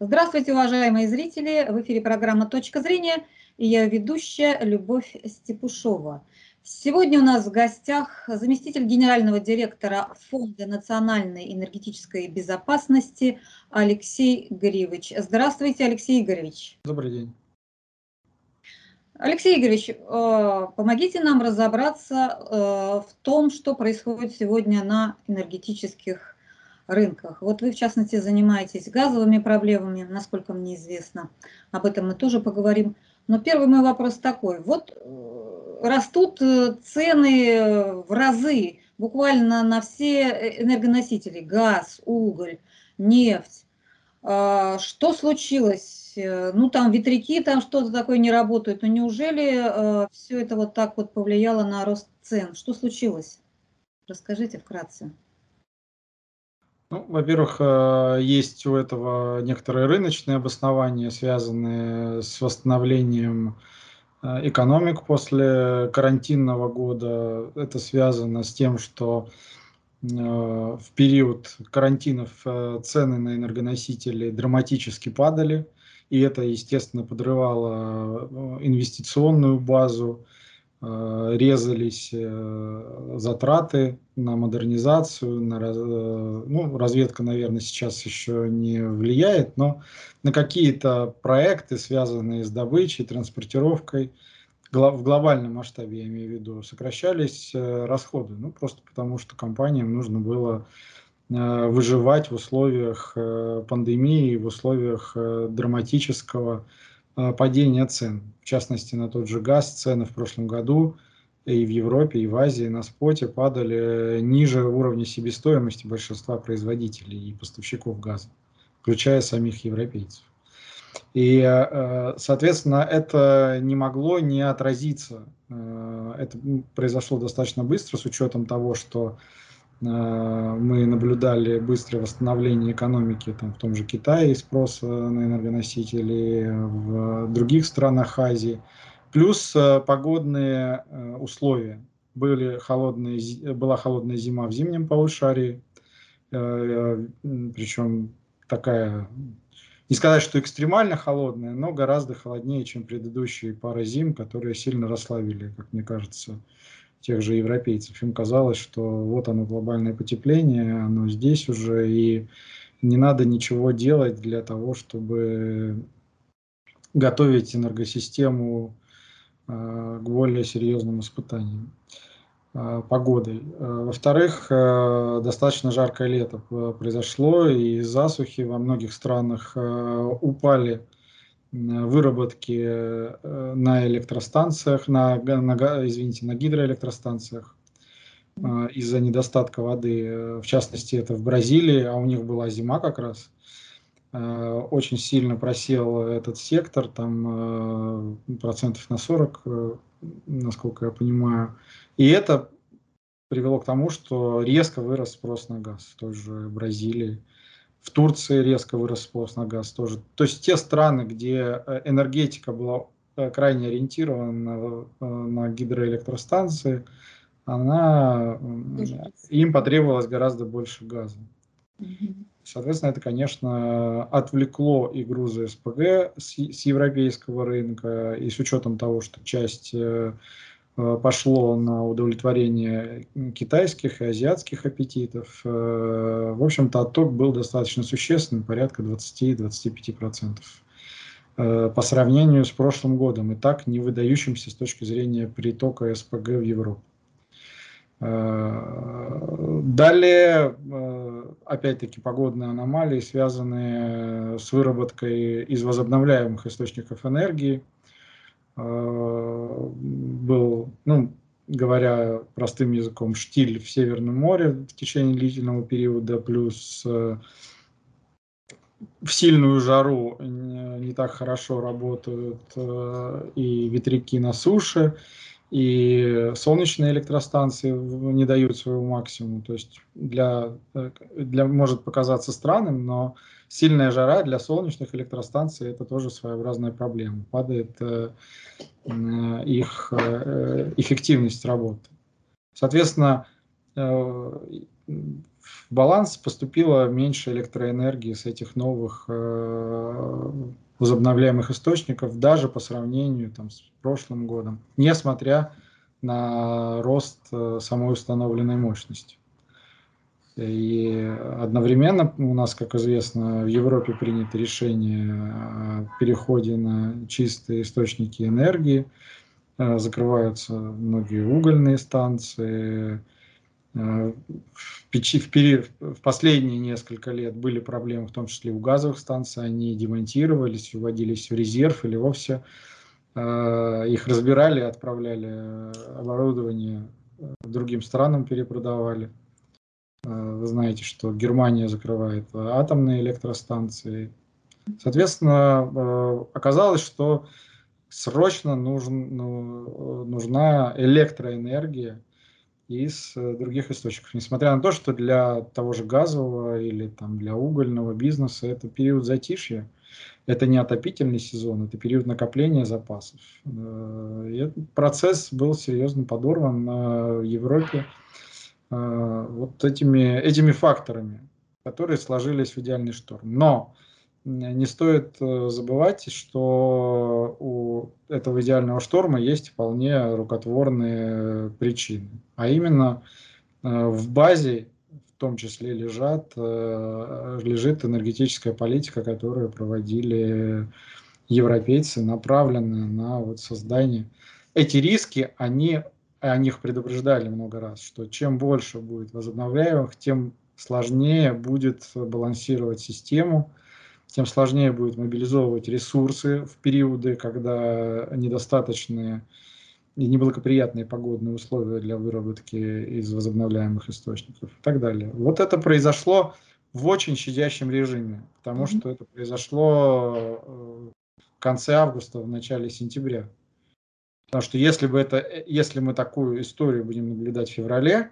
Здравствуйте, уважаемые зрители! В эфире программа «Точка зрения» и я ведущая Любовь Степушова. Сегодня у нас в гостях заместитель генерального директора Фонда национальной энергетической безопасности Алексей Игоревич. Здравствуйте, Алексей Игоревич. Добрый день. Алексей Игоревич, э, помогите нам разобраться э, в том, что происходит сегодня на энергетических рынках. Вот вы, в частности, занимаетесь газовыми проблемами, насколько мне известно. Об этом мы тоже поговорим. Но первый мой вопрос такой. Вот э, растут э, цены в разы, буквально на все энергоносители. Газ, уголь, нефть. А, что случилось? Э, ну, там ветряки, там что-то такое не работают. Но неужели все это вот так вот повлияло на рост цен? Что случилось? Расскажите вкратце. Ну, во-первых, э, есть у этого некоторые рыночные обоснования, связанные с восстановлением э, экономик после карантинного года. Это связано с тем, что э, в период карантинов цены на энергоносители драматически падали, и это, естественно, подрывало инвестиционную базу, резались э, затраты на модернизацию, на, э, ну, разведка, наверное, сейчас еще не влияет, но на какие-то проекты, связанные с добычей, транспортировкой, в глобальном масштабе, я имею в виду, сокращались расходы, ну, просто потому что компаниям нужно было выживать в условиях пандемии, в условиях драматического Э, падения цен. В частности, на тот же газ цены в прошлом году и в Европе, и в Азии на споте падали ниже уровня себестоимости большинства производителей и поставщиков газа, включая самих европейцев. И, э, соответственно, это не могло не отразиться. Э, это произошло достаточно быстро с учетом того, что Э, мы наблюдали быстрое восстановление экономики там, в том же Китае, спроса на энергоносители, в других странах Азии. Плюс э, погодные э, условия. Были холодные, была холодная зима в зимнем полушарии, причем такая, не сказать, что экстремально холодная, но гораздо холоднее, чем предыдущие пары зим, которые сильно расслабили, как мне кажется, тех же европейцев. Им казалось, что вот оно глобальное потепление, оно здесь уже, и не надо ничего делать для того, чтобы готовить энергосистему э, к более серьезным испытаниям э, погодой. Э, во-вторых, достаточно жаркое лето произошло, и засухи во многих странах упали выработки э, на электростанциях, на, на, извините, на гидроэлектростанциях э, из-за недостатка воды. В частности, это в Бразилии, а у них была зима как раз. Э, очень сильно просел этот сектор, там процентов на 40, насколько я понимаю. И это привело к тому, что резко вырос спрос на газ в той же Бразилии. В Турции резко вырос спрос на газ тоже. То есть те страны, где э, энергетика была э, крайне ориентирована э, на гидроэлектростанции, она, им потребовалось гораздо больше газа. Соответственно, это, конечно, отвлекло и грузы СПГ с, с европейского рынка, и с учетом того, что часть пошло на удовлетворение китайских и азиатских аппетитов. Э, в общем-то, отток был достаточно существенным, порядка 20-25% э, по сравнению с прошлым годом, и так не выдающимся с точки зрения притока СПГ в Европу. Далее, опять-таки, погодные аномалии, связанные с выработкой из возобновляемых источников энергии – Э, был, ну, говоря простым языком, штиль в Северном море в течение длительного периода, плюс э, в сильную жару не так хорошо работают э, и ветряки на суше, и солнечные электростанции не дают своего максимума. То есть для, для может показаться странным, но сильная жара для солнечных электростанций это тоже своеобразная проблема. Падает э, э, их э, эффективность работы. Соответственно, в баланс поступило меньше электроэнергии с этих новых э, возобновляемых источников, даже по сравнению там, с прошлым годом, несмотря на рост э, самой установленной мощности. И одновременно у нас, как известно, в Европе принято решение о переходе на чистые источники энергии. Э, закрываются многие угольные станции. Э, в, печи, в, последние несколько лет были проблемы, в том числе у газовых станций. Они демонтировались, выводились в резерв или вовсе э, их разбирали, отправляли оборудование другим странам, перепродавали. Э, вы знаете, что Германия закрывает атомные электростанции. Соответственно, э, оказалось, что срочно нужен, ну, нужна электроэнергия из других источников. Несмотря на то, что для того же газового или там, для угольного бизнеса это период затишья, это не отопительный сезон, это период накопления запасов. Э, и этот процесс был серьезно подорван в Европе Э, вот этими, этими факторами, которые сложились в идеальный шторм. Но не стоит э, забывать, что у этого идеального шторма есть вполне рукотворные причины. А именно э, в базе в том числе лежат, лежит энергетическая политика, которую проводили европейцы, направленная на вот создание. Эти риски, они о них предупреждали много раз, что чем больше будет возобновляемых, тем сложнее будет балансировать систему, тем сложнее будет мобилизовывать ресурсы в периоды, когда недостаточные и неблагоприятные погодные условия для выработки из возобновляемых источников и так далее. Вот это произошло в очень щадящем режиме, потому mm-hmm. что это произошло э, в конце августа, в начале сентября. Потому что если, бы это, э, если мы такую историю будем наблюдать в феврале,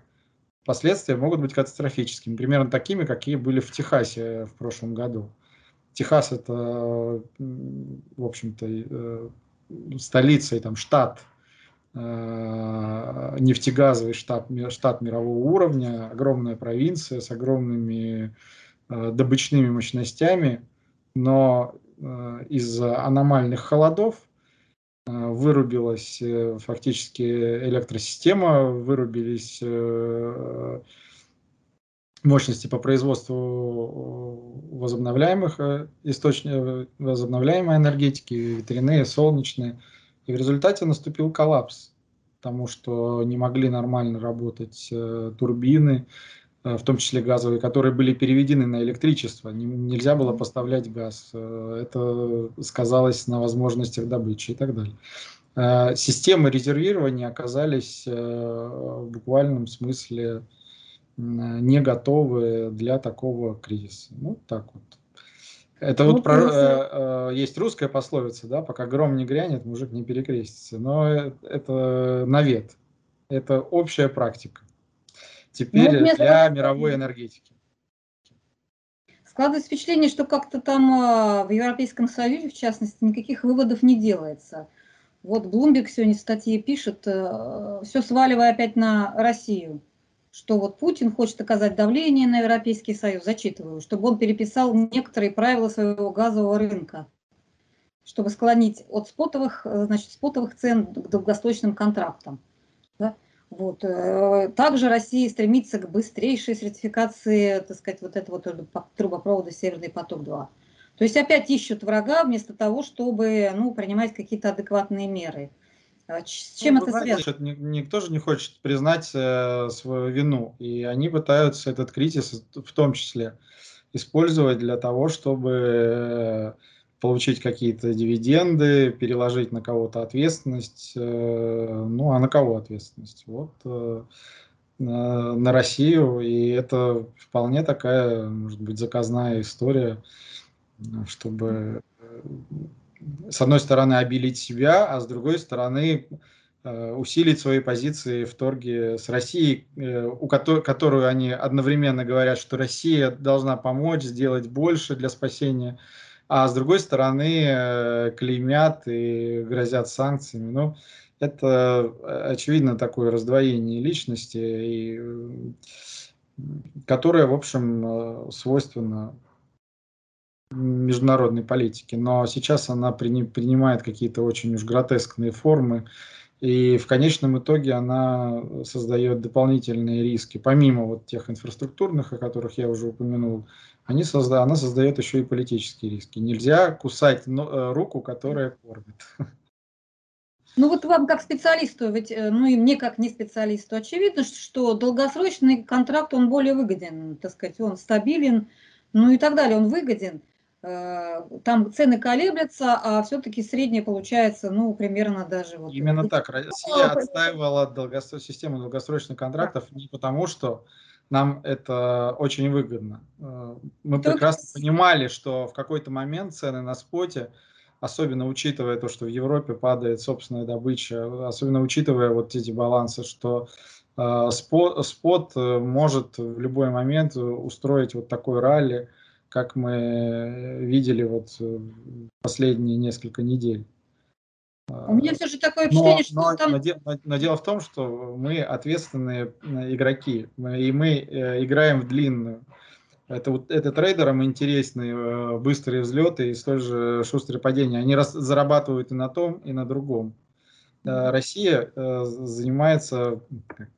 последствия могут быть катастрофическими. Примерно такими, какие были в Техасе в прошлом году. Техас это, в общем-то, э, столица и там штат, э, нефтегазовый штат, штат мирового уровня, огромная провинция с огромными добычными мощностями, но из-за аномальных холодов Э, вырубилась э, фактически электросистема, вырубились э, мощности по производству возобновляемых источников, возобновляемой энергетики, ветряные, солнечные. И в результате наступил коллапс, потому что не могли нормально работать турбины, Э, в том числе газовые, которые были переведены на электричество. Нельзя было поставлять газ. Э, это сказалось на возможностях добычи и так далее. Э, системы резервирования оказались в буквальном смысле не готовы для такого кризиса. Ну, так вот. Это ну, вот про, э, есть русская пословица, да, пока гром не грянет, мужик не перекрестится. Но это навет. Это общая практика теперь ну, для мировой энергетики. Складывается впечатление, что как-то там а, в Европейском Союзе, в частности, никаких выводов не делается. Вот Блумберг сегодня в статье пишет, э, все сваливая опять на Россию, что вот Путин хочет оказать давление на Европейский Союз, зачитываю, чтобы он переписал некоторые правила своего газового рынка, чтобы склонить от спотовых, э, значит, спотовых цен к долгосрочным контрактам. Вот. Э, также Россия стремится к быстрейшей сертификации, так сказать, вот этого трубопровода «Северный поток-2». То есть опять ищут врага вместо того, чтобы ну, принимать какие-то адекватные меры. А с чем ну, это связано? Никто же не хочет признать э, свою вину, и они пытаются этот кризис в том числе использовать для того, чтобы э, получить какие-то дивиденды, переложить на кого-то ответственность. Э, ну, а на кого ответственность? Вот э, на Россию, и это вполне такая, может быть, заказная история, чтобы э, с одной стороны обелить себя, а с другой стороны усилить свои позиции в торге с Россией, у которой, которую они одновременно говорят, что Россия должна помочь сделать больше для спасения а с другой стороны э, клеймят и грозят санкциями. Ну, это э, очевидно такое раздвоение личности. И которая, в общем, свойственна международной политике. Но сейчас она принимает какие-то очень уж гротескные формы, и в конечном итоге она создает дополнительные риски. Помимо вот тех инфраструктурных, о которых я уже упомянул, они созда... она создает еще и политические риски. Нельзя кусать э, руку, которая кормит. Ну вот вам как специалисту, ведь, э, ну и мне как не специалисту, очевидно, что долгосрочный контракт, он более выгоден, так сказать, он стабилен, ну и так далее, он выгоден. Э, там цены колеблются, а все-таки среднее получается, ну, примерно даже вот... Именно так. Россия отстаивала долгосро... систему долгосрочных контрактов не потому, что нам это очень выгодно. Э, мы прекрасно понимали, что в какой-то момент цены на споте особенно учитывая то, что в Европе падает собственная добыча, особенно учитывая вот эти балансы, что э, спот, спот э, может в любой момент устроить вот такой ралли, как мы видели вот последние несколько недель. У меня все же такое впечатление, но, что но, там... Но, но дело в том, что мы ответственные игроки, мы, и мы э, играем в длинную. Это, вот, это трейдерам интересные э, быстрые взлеты и столь же шустрые падения. Они раз, зарабатывают и на том, и на другом. Э, Россия э, занимается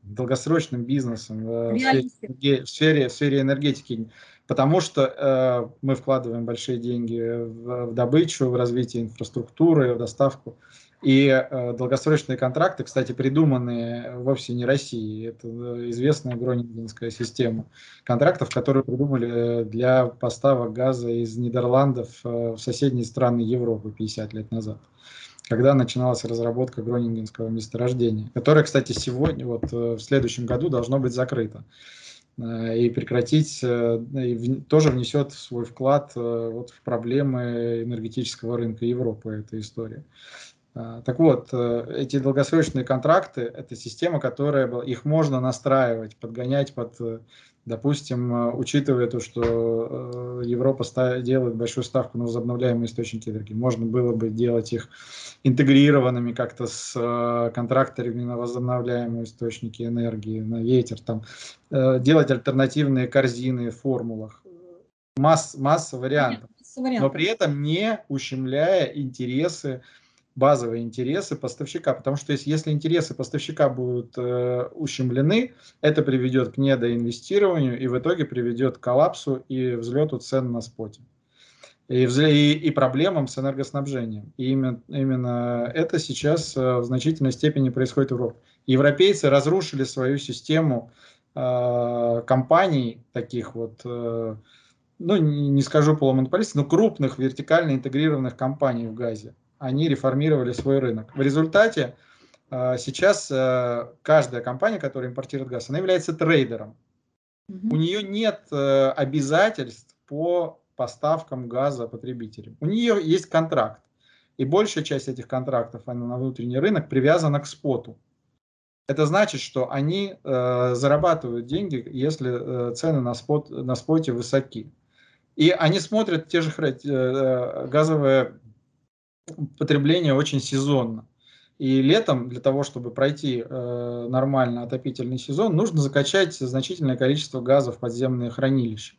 долгосрочным бизнесом в сфере, в, сфере, в сфере энергетики, потому что мы вкладываем большие деньги в, в добычу, в развитие инфраструктуры, в доставку. И э, долгосрочные контракты, кстати, придуманные вовсе не Россией. Это э, известная гронингенская система контрактов, которые придумали для поставок газа из Нидерландов э, в соседние страны Европы 50 лет назад когда начиналась разработка гронингенского месторождения, которое, кстати, сегодня, вот э, в следующем году должно быть закрыто э, и прекратить, и тоже внесет свой вклад вот в проблемы энергетического рынка Европы, эта история. А, так вот, э, эти долгосрочные контракты – это система, которая их можно настраивать, подгонять под, э, допустим, э, учитывая то, что Европа делает большую ставку на возобновляемые источники энергии, можно было бы делать их интегрированными как-то с контракторами на возобновляемые источники энергии, на ветер, там, делать альтернативные корзины в формулах. Масс, масса вариантов, но при этом не ущемляя интересы базовые интересы поставщика, потому что если, если интересы поставщика будут э, ущемлены, это приведет к недоинвестированию и в итоге приведет к коллапсу и взлету цен на споте. И, и, и проблемам с энергоснабжением. И именно, именно это сейчас э, в значительной степени происходит в Европе. Европейцы разрушили свою систему э, компаний, таких вот, э, ну не, скажу полумонополистов, но крупных вертикально интегрированных компаний в газе они реформировали свой рынок. В результате э, сейчас э, каждая компания, которая импортирует газ, она является трейдером. У нее нет э, обязательств по поставкам газа потребителям. У нее есть контракт. И большая часть этих контрактов она на внутренний рынок привязана к споту. Это значит, что они э, зарабатывают деньги, если э, цены на, спот, на споте высоки. И они смотрят те же э, газовые потребление очень сезонно. И летом для того, чтобы пройти э, нормально отопительный сезон, нужно закачать значительное количество газа в подземные хранилища.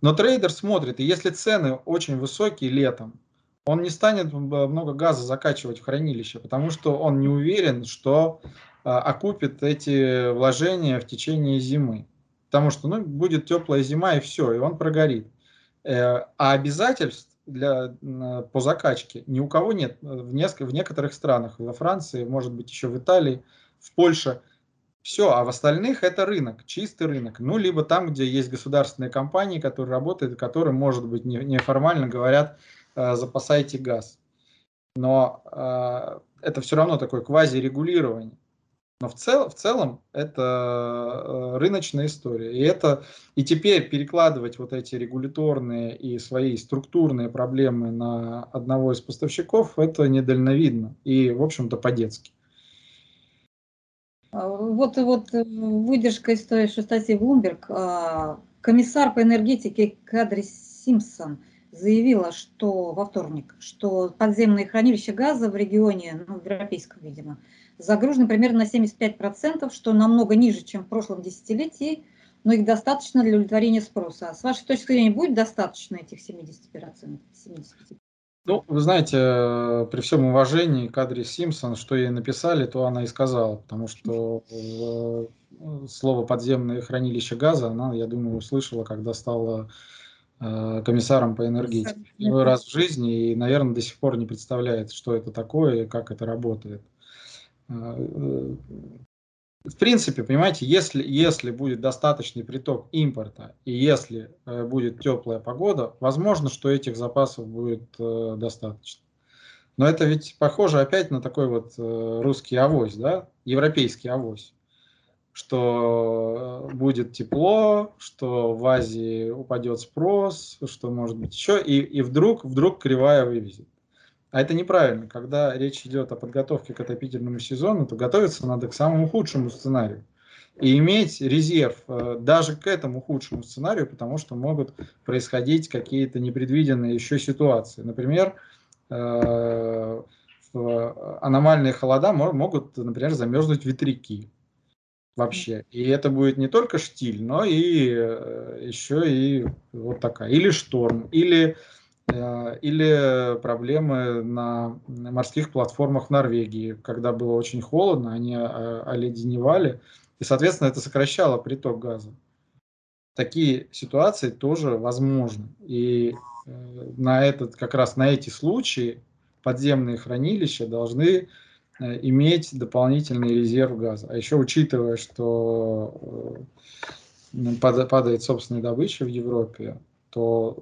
Но трейдер смотрит, и если цены очень высокие летом, он не станет много газа закачивать в хранилище, потому что он не уверен, что э, окупит эти вложения в течение зимы. Потому что ну, будет теплая зима и все, и он прогорит. Э, а обязательств для, по закачке ни у кого нет. В, несколько, в некоторых странах, во Франции, может быть еще в Италии, в Польше, все, а в остальных это рынок, чистый рынок. Ну, либо там, где есть государственные компании, которые работают, которые, может быть, неформально говорят, э, запасайте газ. Но э, это все равно такое квазирегулирование. Но в, цел, в целом это э, рыночная история. И, это, и теперь перекладывать вот эти регуляторные и свои структурные проблемы на одного из поставщиков, это недальновидно и, в общем-то, по-детски. А, вот, вот э, выдержка из той же статьи Bloomberg. А, комиссар по энергетике Кадри Симпсон заявила, что во вторник, что подземные хранилища газа в регионе, ну, в европейском, видимо, загружены примерно на 75%, что намного ниже, чем в прошлом десятилетии. но их достаточно для удовлетворения спроса. А с вашей точки зрения, будет достаточно этих 70%? 75%? Ну, вы знаете, э, при всем уважении к Адри Симпсон, что ей написали, то она и сказала, потому что э, слово «подземное хранилище газа» она, я думаю, услышала, когда стала э, комиссаром по энергетике. Первый раз в жизни и, наверное, до сих пор не представляет, что это такое и как это работает в принципе, понимаете, если, если будет достаточный приток импорта и если э, будет теплая погода, возможно, что этих запасов будет э, достаточно. Но это ведь похоже опять на такой вот э, русский авось, да, европейский авось, что э, будет тепло, что в Азии упадет спрос, что может быть еще, и, и вдруг, вдруг кривая вывезет. А это неправильно. Когда речь идет о подготовке к отопительному сезону, то готовиться надо к самому худшему сценарию. И иметь резерв э, даже к этому худшему сценарию, потому что могут происходить какие-то непредвиденные еще ситуации. Например, э, аномальные холода могут, например, замерзнуть ветряки вообще. И это будет не только штиль, но и э, еще и вот такая. Или шторм, или Э, или проблемы на морских платформах Норвегии, когда было очень холодно, они э, оледеневали, и, соответственно, это сокращало приток газа. Такие ситуации тоже возможны. И э, на этот, как раз на эти случаи подземные хранилища должны иметь дополнительный резерв газа. А еще учитывая, что падает собственная добыча в Европе, то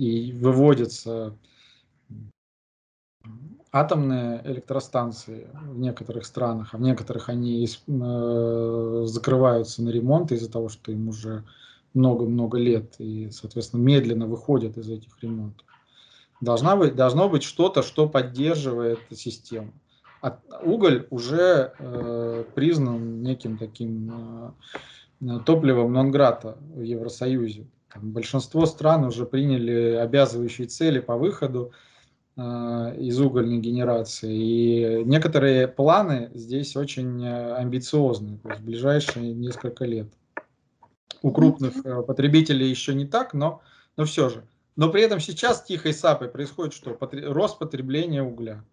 и выводятся атомные электростанции в некоторых странах, а в некоторых они э, закрываются на ремонт из-за того, что им уже много-много лет и, соответственно, медленно выходят из этих ремонтов. Должна быть, должно быть что-то, что поддерживает систему. А уголь уже э, признан неким таким э, топливом Нонграта в Евросоюзе. Там большинство стран уже приняли обязывающие цели по выходу э, из угольной генерации. И некоторые планы здесь очень э, амбициозны, то есть в ближайшие несколько лет. У крупных э, потребителей еще не так, но, но все же. Но при этом сейчас тихой сапой происходит что? Потр... Рост потребления угля.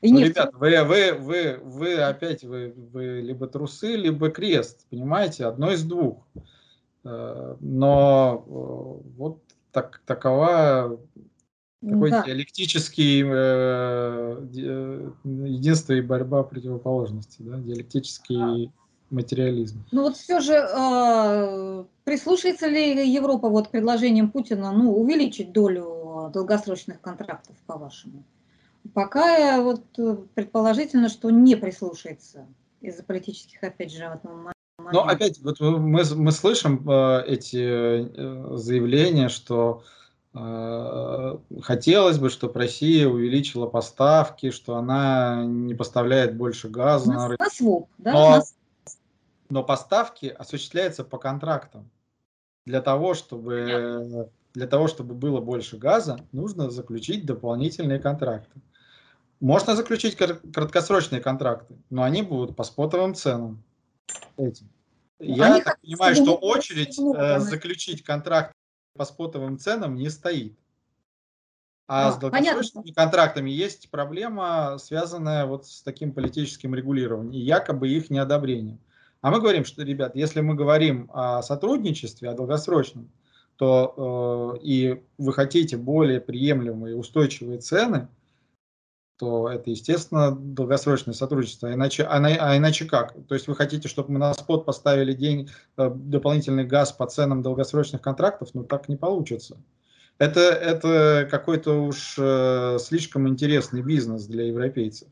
И ну, ребят, вы, вы, вы, вы опять вы, вы либо трусы, либо крест, понимаете, одно из двух. Э, но э, вот так, такова такой да. диалектический э, единство и борьба противоположностей, да, диалектический да. материализм. Ну вот все же э, прислушается ли Европа вот к предложениям Путина, ну увеличить долю долгосрочных контрактов, по-вашему? Пока вот предположительно, что не прислушается из-за политических, опять же, но опять, вот мы, мы слышим э, эти э, заявления, что э, хотелось бы, чтобы Россия увеличила поставки, что она не поставляет больше газа на, на рынок. Своп, да? но, но поставки осуществляются по контрактам. Для того, чтобы, для того, чтобы было больше газа, нужно заключить дополнительные контракты. Можно заключить краткосрочные контракты, но они будут по спотовым ценам этим. Я Они так понимаю, что очередь э, заключить контракт по спотовым ценам не стоит. А, а с долгосрочными понятно. контрактами есть проблема, связанная вот с таким политическим регулированием и якобы их неодобрением. А мы говорим, что, ребят, если мы говорим о сотрудничестве, о долгосрочном, то э, и вы хотите более приемлемые устойчивые цены, то это, естественно, долгосрочное сотрудничество. А иначе, а, а иначе как? То есть вы хотите, чтобы мы на спот поставили день, э, дополнительный газ по ценам долгосрочных контрактов? Ну, так не получится. Это, это какой-то уж э, слишком интересный бизнес для европейцев.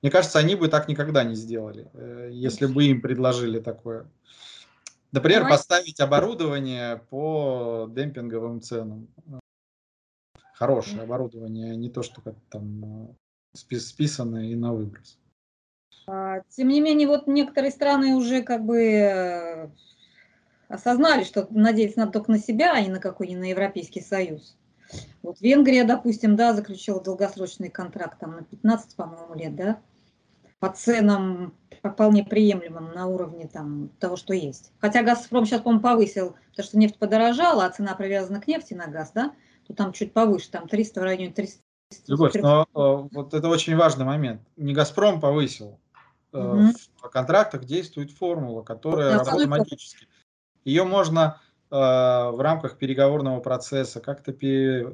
Мне кажется, они бы так никогда не сделали, э, если бы им предложили такое. Например, поставить оборудование по демпинговым ценам. Хорошее оборудование, не то, что как там э, списаны и на выброс. А, тем не менее, вот некоторые страны уже как бы э, осознали, что надеяться надо только на себя, а не на какой-нибудь на Европейский Союз. Вот Венгрия, допустим, да, заключила долгосрочный контракт там на 15, по-моему, лет, да. по ценам вполне приемлемым на уровне там, того, что есть. Хотя «Газпром» сейчас, по-моему, повысил, потому что нефть подорожала, а цена привязана к нефти на газ, да? То там чуть повыше, там 300 в районе 300. Любовь, но э, вот это очень важный момент. Не «Газпром» повысил. Угу. В контрактах действует формула, которая да, работает магически. Ее можно э, в рамках переговорного процесса как-то пере...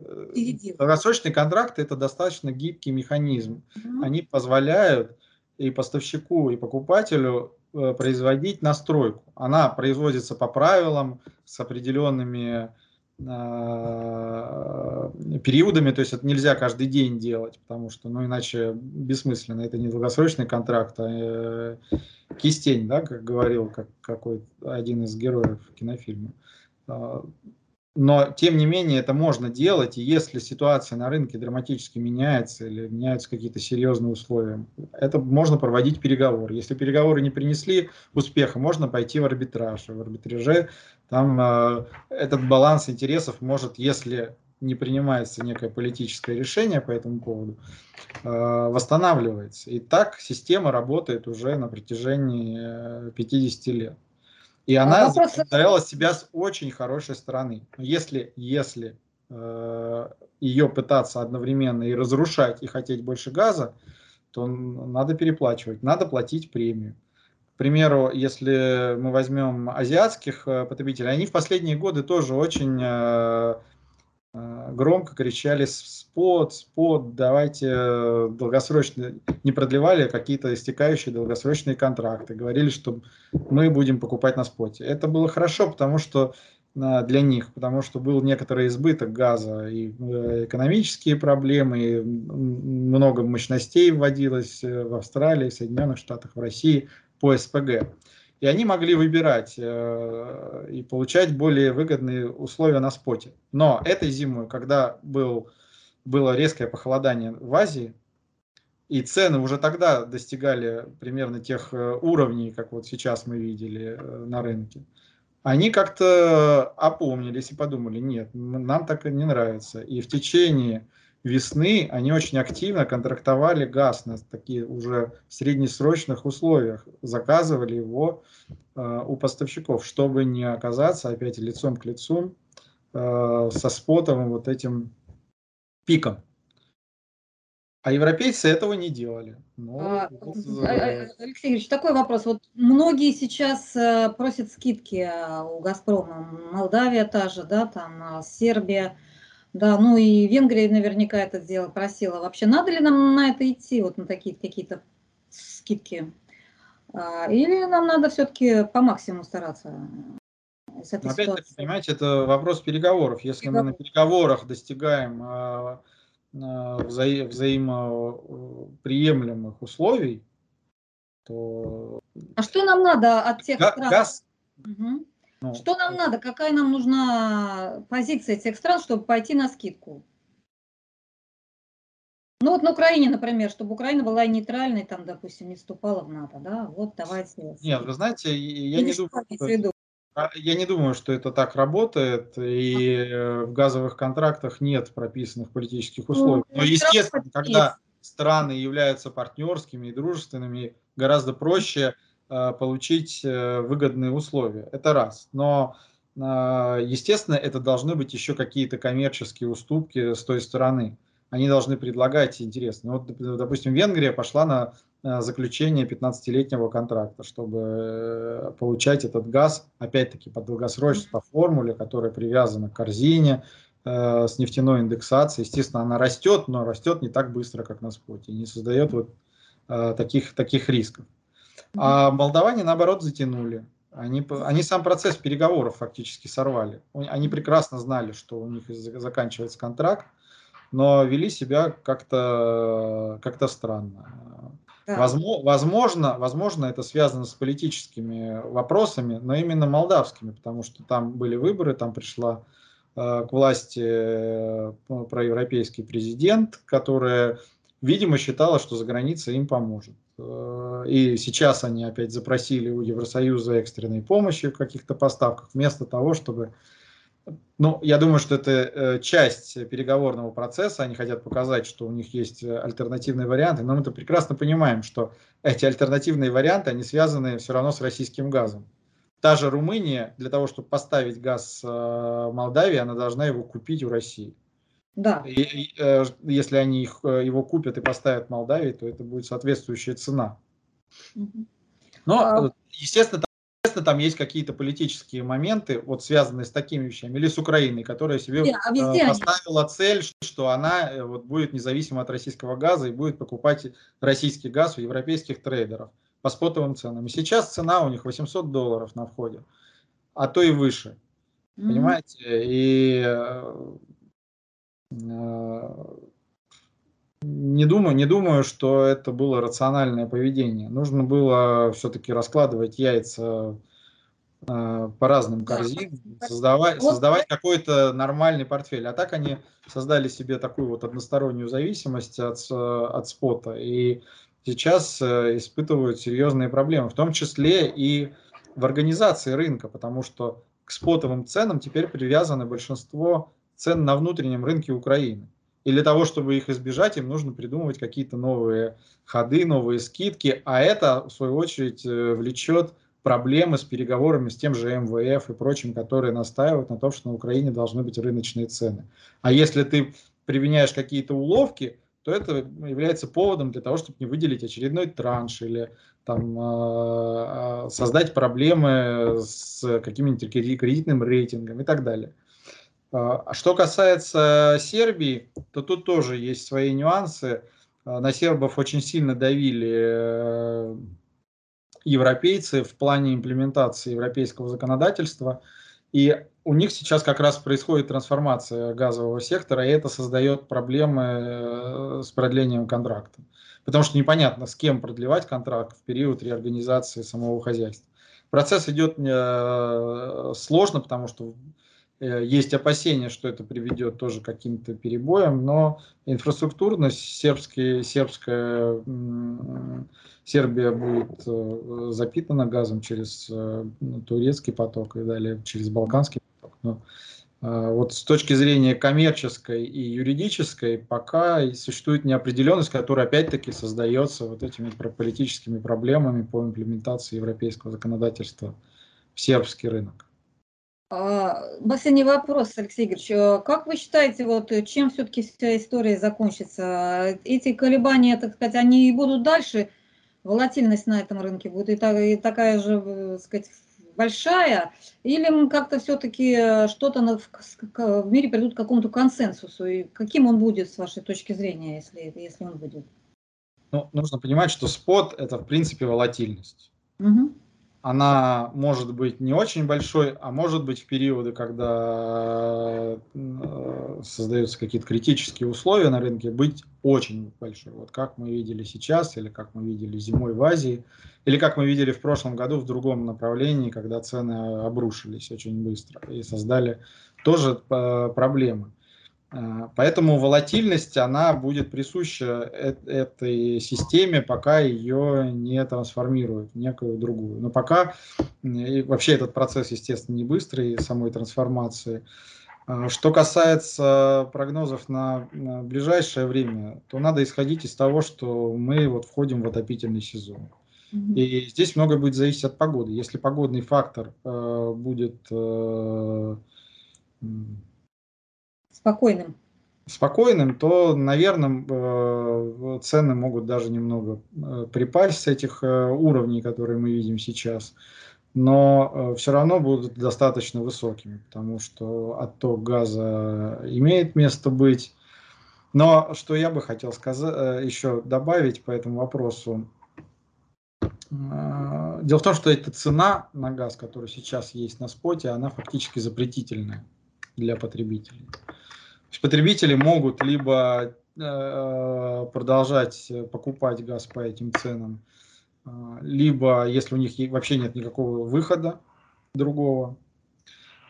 долгосрочные контракты это достаточно гибкий механизм. Угу. Они позволяют и поставщику, и покупателю э, производить настройку. Она производится по правилам с определенными э, периодами, то есть это нельзя каждый день делать, потому что, ну, иначе бессмысленно, это не долгосрочный контракт, а э, кистень, да, как говорил как, какой один из героев кинофильма. Но, тем не менее, это можно делать, и если ситуация на рынке драматически меняется или меняются какие-то серьезные условия, это можно проводить переговоры. Если переговоры не принесли успеха, можно пойти в арбитраж. В арбитраже там э, этот баланс интересов может, если не принимается некое политическое решение по этому поводу, э, восстанавливается. И так система работает уже на протяжении 50 лет. И а она вопрос... представляла себя с очень хорошей стороны. Если, если э, ее пытаться одновременно и разрушать, и хотеть больше газа, то надо переплачивать, надо платить премию. К примеру, если мы возьмем азиатских э, потребителей, они в последние годы тоже очень Э, громко кричали спот, спот, давайте э, долгосрочно, не продлевали какие-то истекающие долгосрочные контракты, говорили, что мы будем покупать на споте. Это было хорошо, потому что э, для них, потому что был некоторый избыток газа и экономические проблемы, и много мощностей вводилось в Австралии, в Соединенных Штатах, в России по СПГ и они могли выбирать э, и получать более выгодные условия на споте. Но этой зимой, когда был, было резкое похолодание в Азии, и цены уже тогда достигали примерно тех э, уровней, как вот сейчас мы видели э, на рынке, они как-то опомнились и подумали, нет, нам так не нравится. И в течение весны они очень активно контрактовали газ на такие уже среднесрочных условиях, заказывали его э, у поставщиков, чтобы не оказаться опять лицом к лицу э, со спотовым вот этим пиком. А европейцы этого не делали. Но, а, вот, а, э, Алексей Ильич, такой вопрос. Вот многие сейчас э, просят скидки у «Газпрома». Молдавия та же, да, там Сербия. Да, ну и Венгрия наверняка это сделала, просила. Вообще, надо ли нам на это идти, вот на такие какие-то скидки? А, или нам надо все-таки по максимуму стараться Опять-таки, понимаете, это вопрос переговоров. Если Переговор. мы на переговорах достигаем а, а, вза взаимоприемлемых условий, то... А что нам надо от тех стран? Газ... Угу. Ну, что нам надо? Какая нам нужна позиция этих стран, чтобы пойти на скидку? Ну вот на Украине, например, чтобы Украина была нейтральной, там, допустим, не вступала в НАТО, да, вот давайте. Нет, вы знаете, я, не думаю, что, а, я не думаю, что это так работает, и э, в газовых контрактах нет прописанных политических ну, условий. Но, естественно, когда страны являются партнерскими и дружественными, гораздо проще Э, получить э, выгодные условия. Это раз. Но, э, естественно, это должны быть еще какие-то коммерческие уступки с той стороны. Они должны предлагать интересно. Вот, допустим, Венгрия пошла на заключение 15-летнего контракта, чтобы получать этот газ, опять-таки, по долгосрочности, по формуле, которая привязана к корзине, с нефтяной индексацией. Естественно, она растет, но растет не так быстро, как на споте, не создает вот таких, таких рисков. А молдаване, наоборот, затянули. Они, они сам процесс переговоров фактически сорвали. Они прекрасно знали, что у них заканчивается контракт, но вели себя как-то как, странно. Да. Возможно, возможно, это связано с политическими вопросами, но именно молдавскими, потому что там были выборы, там пришла э, к власти э, проевропейский президент, которая, видимо, считала, что за границей им поможет. Э, и сейчас они опять запросили у Евросоюза экстренной помощи в каких-то поставках, вместо того, чтобы Ну, я думаю, что это э, часть переговорного процесса. Они хотят показать, что у них есть альтернативные варианты. Но мы-то прекрасно понимаем, что эти альтернативные варианты, они связаны все равно с российским газом. Та же Румыния, для того, чтобы поставить газ э, Молдавии, она должна его купить у России. Да. И, и, если они их, его купят и поставят в Молдавии, то это будет соответствующая цена. Но, а естественно, естественно, там есть какие-то политические моменты, вот связанные с такими вещами, или с Украиной, которая себе а э, поставила цель, что она э, вот, будет независима от российского газа и будет покупать российский газ у европейских трейдеров по спотовым ценам. И сейчас цена у них 800 долларов на входе, а то и выше. Mm-hmm. Понимаете? И э, э, не думаю, не думаю, что это было рациональное поведение. Нужно было все-таки раскладывать яйца э, по разным корзинам, создавать, создавать какой-то нормальный портфель. А так они создали себе такую вот одностороннюю зависимость от, от спота. И сейчас э, испытывают серьезные проблемы, в том числе и в организации рынка, потому что к спотовым ценам теперь привязаны большинство цен на внутреннем рынке Украины. И для того, чтобы их избежать, им нужно придумывать какие-то новые ходы, новые скидки, а это, в свою очередь, э, влечет проблемы с переговорами с тем же МВФ и прочим, которые настаивают на том, что на Украине должны быть рыночные цены. А если ты применяешь какие-то уловки, то это является поводом для того, чтобы не выделить очередной транш или там, э, создать проблемы с каким-нибудь кредитным рейтингом и так далее. А, а что касается Сербии, то тут тоже есть свои нюансы. А, на сербов очень сильно давили э, европейцы в плане имплементации европейского законодательства. И у них сейчас как раз происходит трансформация газового сектора, и это создает проблемы э, с продлением контракта. Потому что непонятно, с кем продлевать контракт в период реорганизации самого хозяйства. Процесс идет э, сложно, потому что есть опасения, что это приведет тоже к каким-то перебоям, но инфраструктурность сербские, сербская, Сербия будет э, запитана газом через э, турецкий поток и далее через балканский поток. Но вот с точки зрения коммерческой и юридической пока существует неопределенность, которая опять-таки создается вот этими политическими проблемами по имплементации европейского законодательства в сербский рынок. Последний вопрос, Алексей Игоревич. Э, как вы считаете, вот э, чем все-таки вся история закончится? Эти колебания, так сказать, они и будут дальше? Волатильность на этом рынке будет и, так, и такая же, э, так сказать, большая? Или как-то все-таки что-то в мире придут к какому-то консенсусу? И каким он будет, с вашей точки зрения, если, если он будет? Ну, нужно понимать, что спот – это, в принципе, волатильность. Угу она может быть не очень большой, а может быть в периоды, когда э, создаются какие-то критические условия на рынке, быть очень большой. Вот как мы видели сейчас, или как мы видели зимой в Азии, или как мы видели в прошлом году в другом направлении, когда цены обрушились очень быстро и создали тоже э, проблемы. А, поэтому волатильность, она будет присуща этой системе, пока ее не трансформируют в некую другую. Но пока и вообще этот процесс, естественно, не быстрый, самой трансформации. А, что касается прогнозов на, на ближайшее время, то надо исходить из того, что мы вот входим в отопительный сезон. И здесь многое будет зависеть от погоды. Если погодный фактор э, будет э, спокойным? Спокойным, то, наверное, э, цены могут даже немного э, припасть с этих э, уровней, которые мы видим сейчас, но все равно будут достаточно высокими, потому что отток газа имеет место быть. Но что я бы хотел сказать, еще добавить по этому вопросу, Дело в том, что эта цена на газ, которая сейчас есть на споте, она фактически запретительная для потребителей потребители могут либо э, продолжать покупать газ по этим ценам, э, либо, если у них вообще нет никакого выхода другого,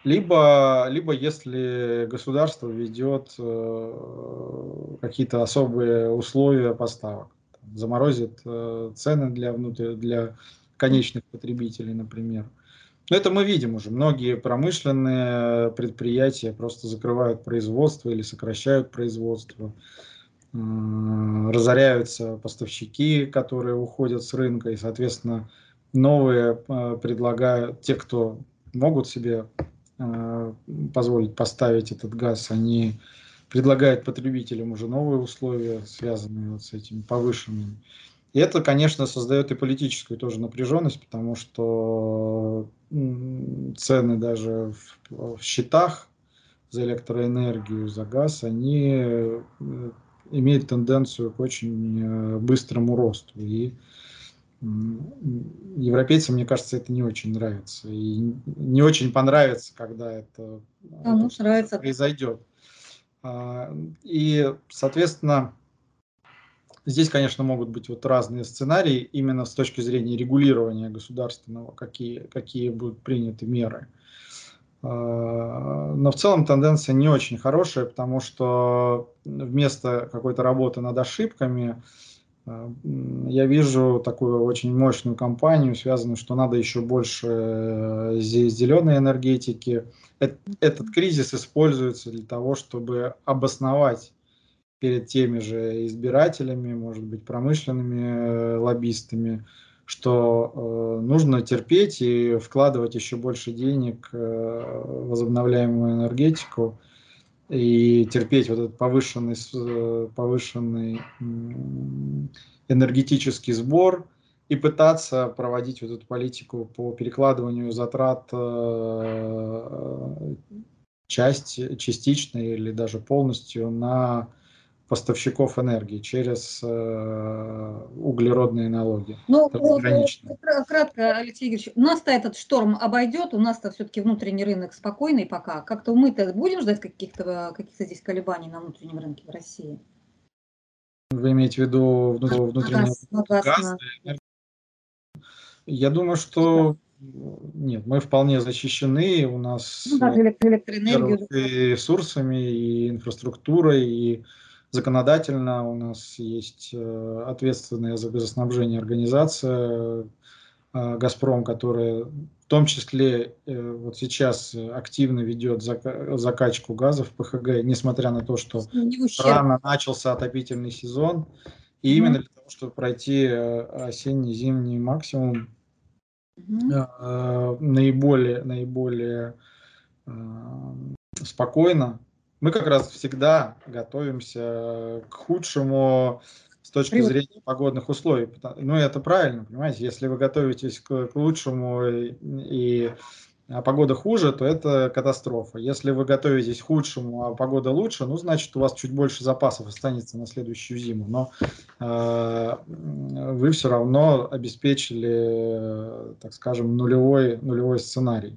либо, либо если государство ведет э, какие-то особые условия поставок, заморозит цены для, внутри, для конечных потребителей, например. Но это мы видим уже. Многие промышленные предприятия просто закрывают производство или сокращают производство. Разоряются поставщики, которые уходят с рынка, и, соответственно, новые э, предлагают, те, кто могут себе э, позволить поставить этот газ, они предлагают потребителям уже новые условия, связанные вот с этими повышенными. И это, конечно, создает и политическую тоже напряженность, потому что цены даже в, в счетах за электроэнергию, за газ, они э, имеют тенденцию к очень быстрому росту. И европейцам, мне кажется, это не очень нравится. И не очень понравится, когда это, Кому это нравится. произойдет. А, и, соответственно, здесь, конечно, могут быть вот разные сценарии именно с точки зрения регулирования государственного, какие, какие будут приняты меры. А, но в целом тенденция не очень хорошая, потому что вместо какой-то работы над ошибками а, я вижу такую очень мощную кампанию, связанную, что надо еще больше э, зеленой энергетики. Этот кризис используется для того, чтобы обосновать перед теми же избирателями, может быть, промышленными э, лоббистами, что э, нужно терпеть и вкладывать еще больше денег в возобновляемую энергетику, и терпеть вот этот повышенный, э, повышенный энергетический сбор и пытаться проводить вот эту политику по перекладыванию затрат э, часть, частично или даже полностью на поставщиков энергии через э, углеродные налоги. Ну, кратко, Алексей Игоревич, у нас-то этот шторм обойдет, у нас-то все-таки внутренний рынок спокойный пока. Как-то мы-то будем ждать каких-то каких здесь колебаний на внутреннем рынке в России? Вы имеете в виду внутренний газ? газ Я думаю, что нет, мы вполне защищены, у нас ну, электроэнергию. ресурсами, и инфраструктурой, и Законодательно у нас есть э, ответственная за газоснабжение организация э, «Газпром», которая в том числе э, вот сейчас активно ведет закачку газа в ПХГ, несмотря на то, что рано начался отопительный сезон. И именно для того, чтобы пройти осенне-зимний максимум, наиболее, наиболее спокойно, мы как раз всегда готовимся к худшему с точки зрения погодных условий. Ну, это правильно, понимаете, если вы готовитесь к, к лучшему и, и а погода хуже, то это катастрофа. Если вы готовитесь к худшему, а погода лучше, ну, значит, у вас чуть больше запасов останется на следующую зиму. Но э, вы все равно обеспечили, так скажем, нулевой, нулевой сценарий.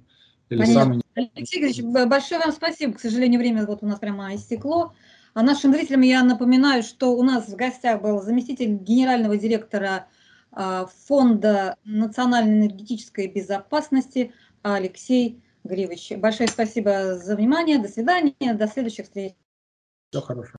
Или самый... Алексей Игоревич, большое вам спасибо. К сожалению, время вот у нас прямо истекло. А нашим зрителям я напоминаю, что у нас в гостях был заместитель генерального директора а, Фонда национальной энергетической безопасности Алексей Гривович. Большое спасибо за внимание. До свидания. До следующих встреч. Все хорошо.